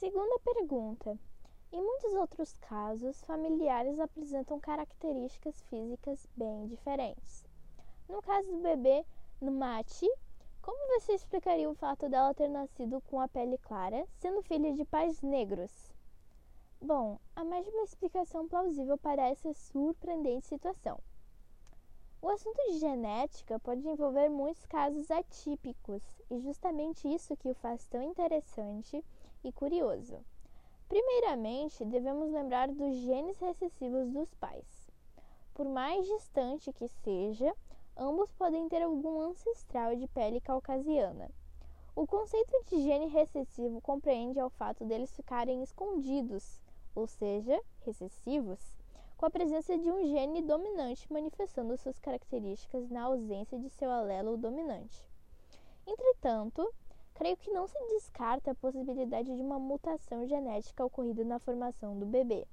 Segunda pergunta. Em muitos outros casos, familiares apresentam características físicas bem diferentes. No caso do bebê no mate, como você explicaria o fato dela ter nascido com a pele clara, sendo filha de pais negros? Bom, há mais uma explicação plausível para essa surpreendente situação. O assunto de genética pode envolver muitos casos atípicos, e justamente isso que o faz tão interessante e curioso. Primeiramente, devemos lembrar dos genes recessivos dos pais. Por mais distante que seja, ambos podem ter algum ancestral de pele caucasiana. O conceito de gene recessivo compreende ao fato deles ficarem escondidos, ou seja, recessivos, com a presença de um gene dominante manifestando suas características na ausência de seu alelo dominante. Entretanto, creio que não se descarta a possibilidade de uma mutação genética ocorrida na formação do bebê.